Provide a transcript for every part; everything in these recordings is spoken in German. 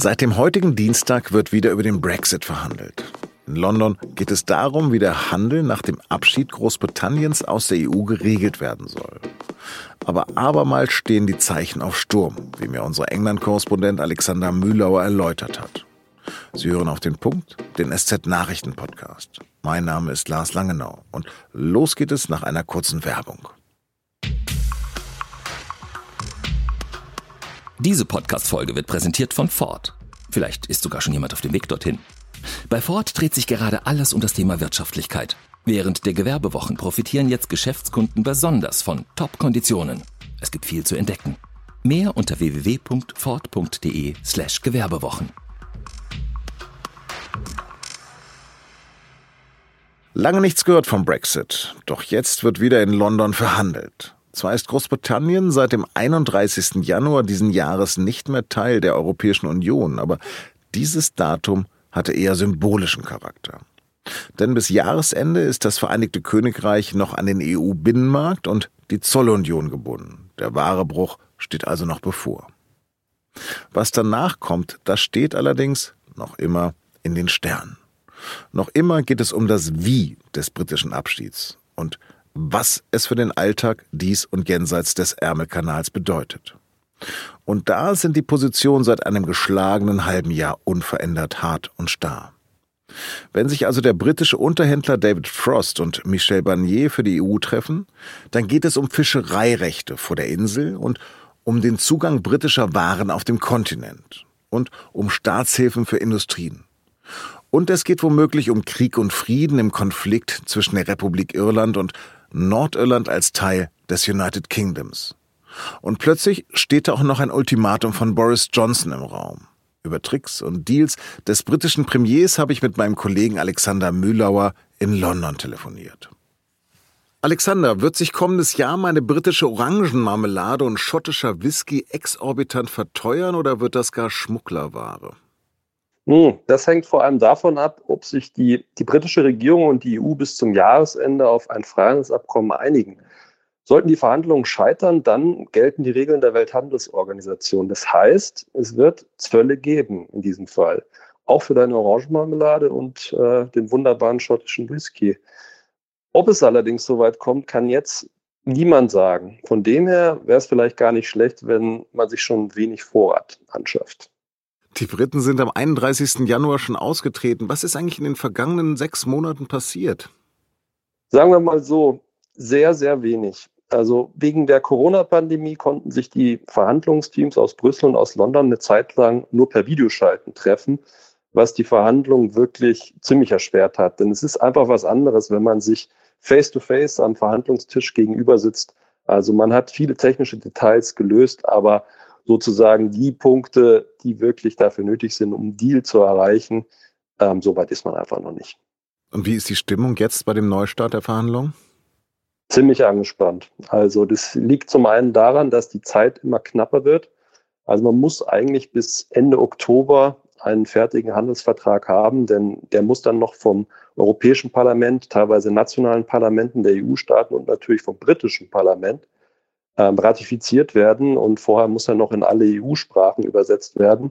Seit dem heutigen Dienstag wird wieder über den Brexit verhandelt. In London geht es darum, wie der Handel nach dem Abschied Großbritanniens aus der EU geregelt werden soll. Aber abermals stehen die Zeichen auf Sturm, wie mir unser England-Korrespondent Alexander Mühlauer erläutert hat. Sie hören auf den Punkt, den SZ-Nachrichten-Podcast. Mein Name ist Lars Langenau und los geht es nach einer kurzen Werbung. Diese Podcast-Folge wird präsentiert von Ford. Vielleicht ist sogar schon jemand auf dem Weg dorthin. Bei Ford dreht sich gerade alles um das Thema Wirtschaftlichkeit. Während der Gewerbewochen profitieren jetzt Geschäftskunden besonders von Top-Konditionen. Es gibt viel zu entdecken. Mehr unter www.ford.de slash Gewerbewochen. Lange nichts gehört vom Brexit, doch jetzt wird wieder in London verhandelt. Zwar ist Großbritannien seit dem 31. Januar diesen Jahres nicht mehr Teil der Europäischen Union, aber dieses Datum hatte eher symbolischen Charakter. Denn bis Jahresende ist das Vereinigte Königreich noch an den EU-Binnenmarkt und die Zollunion gebunden. Der wahre Bruch steht also noch bevor. Was danach kommt, das steht allerdings noch immer in den Sternen. Noch immer geht es um das Wie des britischen Abschieds. Und was es für den Alltag dies und jenseits des Ärmelkanals bedeutet. Und da sind die Positionen seit einem geschlagenen halben Jahr unverändert hart und starr. Wenn sich also der britische Unterhändler David Frost und Michel Barnier für die EU treffen, dann geht es um Fischereirechte vor der Insel und um den Zugang britischer Waren auf dem Kontinent und um Staatshilfen für Industrien. Und es geht womöglich um Krieg und Frieden im Konflikt zwischen der Republik Irland und Nordirland als Teil des United Kingdoms. Und plötzlich steht da auch noch ein Ultimatum von Boris Johnson im Raum. Über Tricks und Deals des britischen Premiers habe ich mit meinem Kollegen Alexander Mühlauer in London telefoniert. Alexander, wird sich kommendes Jahr meine britische Orangenmarmelade und schottischer Whisky exorbitant verteuern oder wird das gar Schmugglerware? Hm, das hängt vor allem davon ab, ob sich die, die britische Regierung und die EU bis zum Jahresende auf ein Freihandelsabkommen einigen. Sollten die Verhandlungen scheitern, dann gelten die Regeln der Welthandelsorganisation. Das heißt, es wird Zölle geben in diesem Fall. Auch für deine Orangenmarmelade und äh, den wunderbaren schottischen Whisky. Ob es allerdings so weit kommt, kann jetzt niemand sagen. Von dem her wäre es vielleicht gar nicht schlecht, wenn man sich schon wenig Vorrat anschafft. Die Briten sind am 31. Januar schon ausgetreten. Was ist eigentlich in den vergangenen sechs Monaten passiert? Sagen wir mal so, sehr, sehr wenig. Also wegen der Corona-Pandemie konnten sich die Verhandlungsteams aus Brüssel und aus London eine Zeit lang nur per Videoschalten treffen, was die Verhandlungen wirklich ziemlich erschwert hat. Denn es ist einfach was anderes, wenn man sich face-to-face -face am Verhandlungstisch gegenüber sitzt. Also man hat viele technische Details gelöst, aber sozusagen die Punkte, die wirklich dafür nötig sind, um Deal zu erreichen. Ähm, Soweit ist man einfach noch nicht. Und wie ist die Stimmung jetzt bei dem Neustart der Verhandlungen? Ziemlich angespannt. Also das liegt zum einen daran, dass die Zeit immer knapper wird. Also man muss eigentlich bis Ende Oktober einen fertigen Handelsvertrag haben, denn der muss dann noch vom Europäischen Parlament, teilweise nationalen Parlamenten der EU-Staaten und natürlich vom britischen Parlament ähm, ratifiziert werden und vorher muss er noch in alle EU-Sprachen übersetzt werden.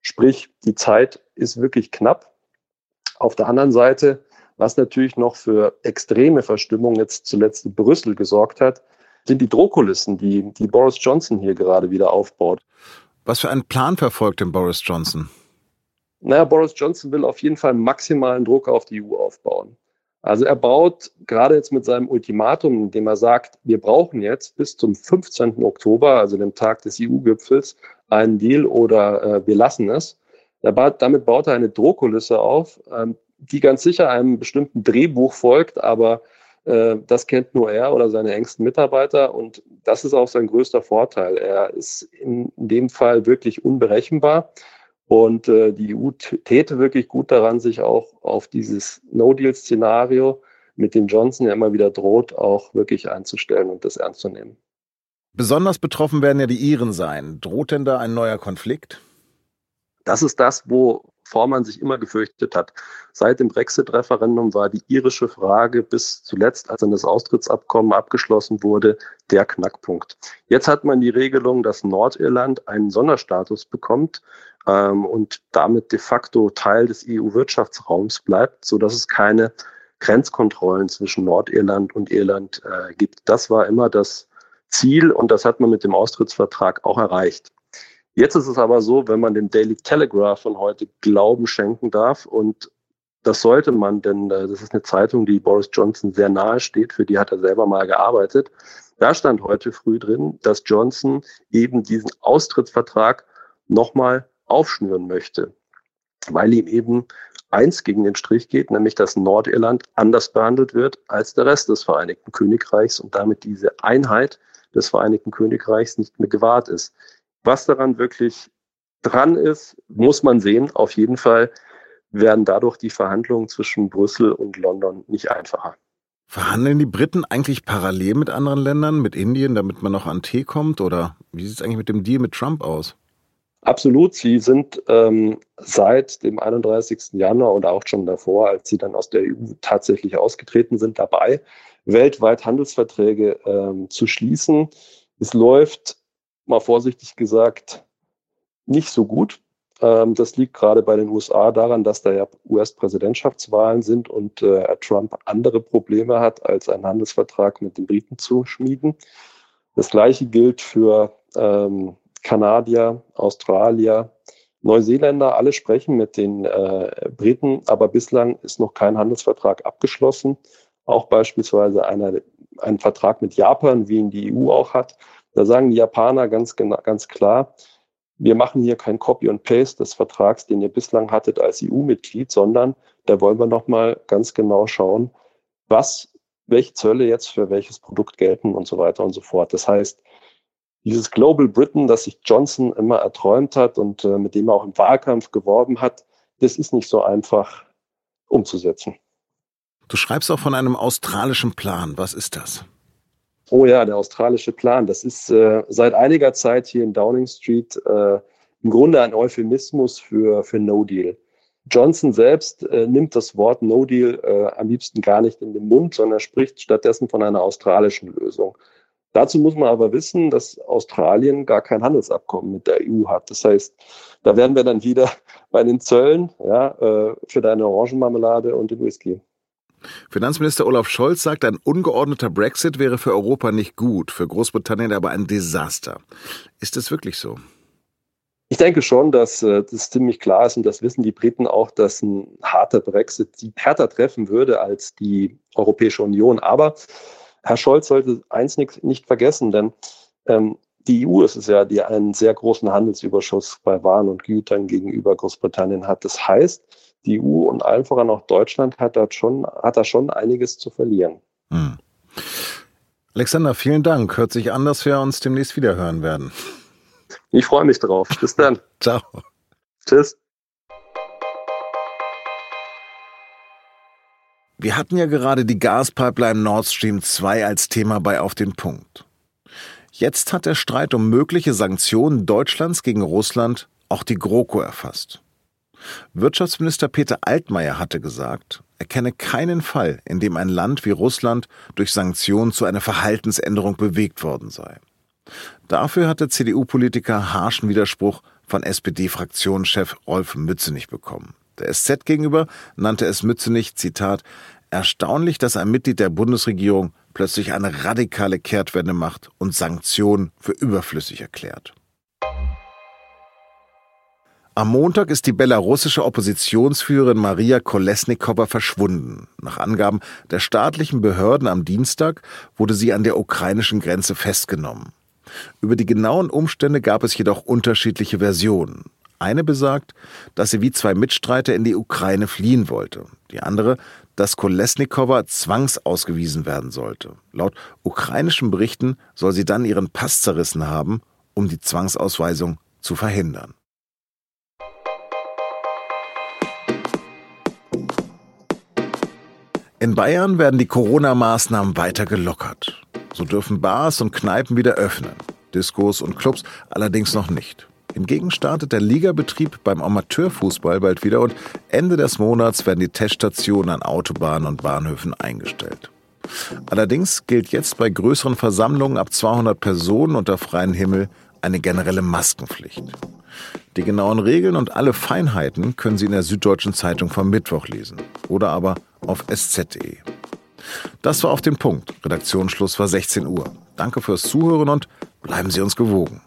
Sprich, die Zeit ist wirklich knapp. Auf der anderen Seite, was natürlich noch für extreme Verstimmung jetzt zuletzt in Brüssel gesorgt hat, sind die Drohkulissen, die, die Boris Johnson hier gerade wieder aufbaut. Was für einen Plan verfolgt denn Boris Johnson? Naja, Boris Johnson will auf jeden Fall maximalen Druck auf die EU aufbauen. Also er baut gerade jetzt mit seinem Ultimatum, indem er sagt, wir brauchen jetzt bis zum 15. Oktober, also dem Tag des EU-Gipfels, einen Deal oder äh, wir lassen es. Baut, damit baut er eine Drohkulisse auf, ähm, die ganz sicher einem bestimmten Drehbuch folgt, aber äh, das kennt nur er oder seine engsten Mitarbeiter und das ist auch sein größter Vorteil. Er ist in, in dem Fall wirklich unberechenbar. Und äh, die EU täte wirklich gut daran, sich auch auf dieses No-Deal-Szenario, mit dem Johnson ja immer wieder droht, auch wirklich einzustellen und das ernst zu nehmen. Besonders betroffen werden ja die Iren sein. Droht denn da ein neuer Konflikt? Das ist das, wo wovor man sich immer gefürchtet hat. Seit dem Brexit-Referendum war die irische Frage bis zuletzt, als dann das Austrittsabkommen abgeschlossen wurde, der Knackpunkt. Jetzt hat man die Regelung, dass Nordirland einen Sonderstatus bekommt ähm, und damit de facto Teil des EU-Wirtschaftsraums bleibt, so dass es keine Grenzkontrollen zwischen Nordirland und Irland äh, gibt. Das war immer das Ziel und das hat man mit dem Austrittsvertrag auch erreicht. Jetzt ist es aber so, wenn man dem Daily Telegraph von heute Glauben schenken darf und das sollte man, denn äh, das ist eine Zeitung, die Boris Johnson sehr nahe steht, für die hat er selber mal gearbeitet. Da stand heute früh drin, dass Johnson eben diesen Austrittsvertrag nochmal aufschnüren möchte, weil ihm eben eins gegen den Strich geht, nämlich dass Nordirland anders behandelt wird als der Rest des Vereinigten Königreichs und damit diese Einheit des Vereinigten Königreichs nicht mehr gewahrt ist. Was daran wirklich dran ist, muss man sehen. Auf jeden Fall werden dadurch die Verhandlungen zwischen Brüssel und London nicht einfacher. Verhandeln die Briten eigentlich parallel mit anderen Ländern, mit Indien, damit man noch an Tee kommt? Oder wie sieht es eigentlich mit dem Deal mit Trump aus? Absolut. Sie sind ähm, seit dem 31. Januar oder auch schon davor, als sie dann aus der EU tatsächlich ausgetreten sind, dabei, weltweit Handelsverträge ähm, zu schließen. Es läuft, mal vorsichtig gesagt, nicht so gut. Ähm, das liegt gerade bei den USA daran, dass da ja US-Präsidentschaftswahlen sind und äh, Trump andere Probleme hat, als einen Handelsvertrag mit den Briten zu schmieden. Das gleiche gilt für ähm, Kanadier, Australier, Neuseeländer, alle sprechen mit den äh, Briten, aber bislang ist noch kein Handelsvertrag abgeschlossen. Auch beispielsweise einer, ein Vertrag mit Japan, wie ihn die EU auch hat. Da sagen die Japaner ganz, ganz klar, wir machen hier kein Copy und Paste des Vertrags, den ihr bislang hattet als EU-Mitglied, sondern da wollen wir nochmal ganz genau schauen, was, welche Zölle jetzt für welches Produkt gelten und so weiter und so fort. Das heißt, dieses Global Britain, das sich Johnson immer erträumt hat und äh, mit dem er auch im Wahlkampf geworben hat, das ist nicht so einfach umzusetzen. Du schreibst auch von einem australischen Plan. Was ist das? Oh ja, der australische Plan. Das ist äh, seit einiger Zeit hier in Downing Street äh, im Grunde ein Euphemismus für, für No Deal. Johnson selbst äh, nimmt das Wort No Deal äh, am liebsten gar nicht in den Mund, sondern spricht stattdessen von einer australischen Lösung. Dazu muss man aber wissen, dass Australien gar kein Handelsabkommen mit der EU hat. Das heißt, da wären wir dann wieder bei den Zöllen ja, äh, für deine Orangenmarmelade und den Whisky. Finanzminister Olaf Scholz sagt, ein ungeordneter Brexit wäre für Europa nicht gut, für Großbritannien aber ein Desaster. Ist es wirklich so? Ich denke schon, dass äh, das ziemlich klar ist und das wissen die Briten auch, dass ein harter Brexit sie härter treffen würde als die Europäische Union. Aber Herr Scholz sollte eins nicht, nicht vergessen, denn ähm, die EU ist es ja, die einen sehr großen Handelsüberschuss bei Waren und Gütern gegenüber Großbritannien hat. Das heißt, die EU und allen voran auch Deutschland hat da schon, hat da schon einiges zu verlieren. Hm. Alexander, vielen Dank. Hört sich an, dass wir uns demnächst wieder hören werden. Ich freue mich drauf. Bis dann. Ciao. Tschüss. Wir hatten ja gerade die Gaspipeline Nord Stream 2 als Thema bei Auf den Punkt. Jetzt hat der Streit um mögliche Sanktionen Deutschlands gegen Russland auch die GroKo erfasst. Wirtschaftsminister Peter Altmaier hatte gesagt, er kenne keinen Fall, in dem ein Land wie Russland durch Sanktionen zu einer Verhaltensänderung bewegt worden sei. Dafür hatte CDU-Politiker harschen Widerspruch von SPD-Fraktionschef Rolf Mützenich bekommen. Der SZ gegenüber nannte es Mützenich, Zitat, erstaunlich, dass ein Mitglied der Bundesregierung plötzlich eine radikale Kehrtwende macht und Sanktionen für überflüssig erklärt. Am Montag ist die belarussische Oppositionsführerin Maria Kolesnikova verschwunden. Nach Angaben der staatlichen Behörden am Dienstag wurde sie an der ukrainischen Grenze festgenommen. Über die genauen Umstände gab es jedoch unterschiedliche Versionen. Eine besagt, dass sie wie zwei Mitstreiter in die Ukraine fliehen wollte. Die andere, dass Kolesnikova zwangsausgewiesen werden sollte. Laut ukrainischen Berichten soll sie dann ihren Pass zerrissen haben, um die Zwangsausweisung zu verhindern. In Bayern werden die Corona-Maßnahmen weiter gelockert. So dürfen Bars und Kneipen wieder öffnen, Diskos und Clubs allerdings noch nicht. Hingegen startet der Ligabetrieb beim Amateurfußball bald wieder und Ende des Monats werden die Teststationen an Autobahnen und Bahnhöfen eingestellt. Allerdings gilt jetzt bei größeren Versammlungen ab 200 Personen unter freiem Himmel eine generelle Maskenpflicht. Die genauen Regeln und alle Feinheiten können Sie in der Süddeutschen Zeitung vom Mittwoch lesen oder aber auf sz.de. Das war auf den Punkt. Redaktionsschluss war 16 Uhr. Danke fürs Zuhören und bleiben Sie uns gewogen.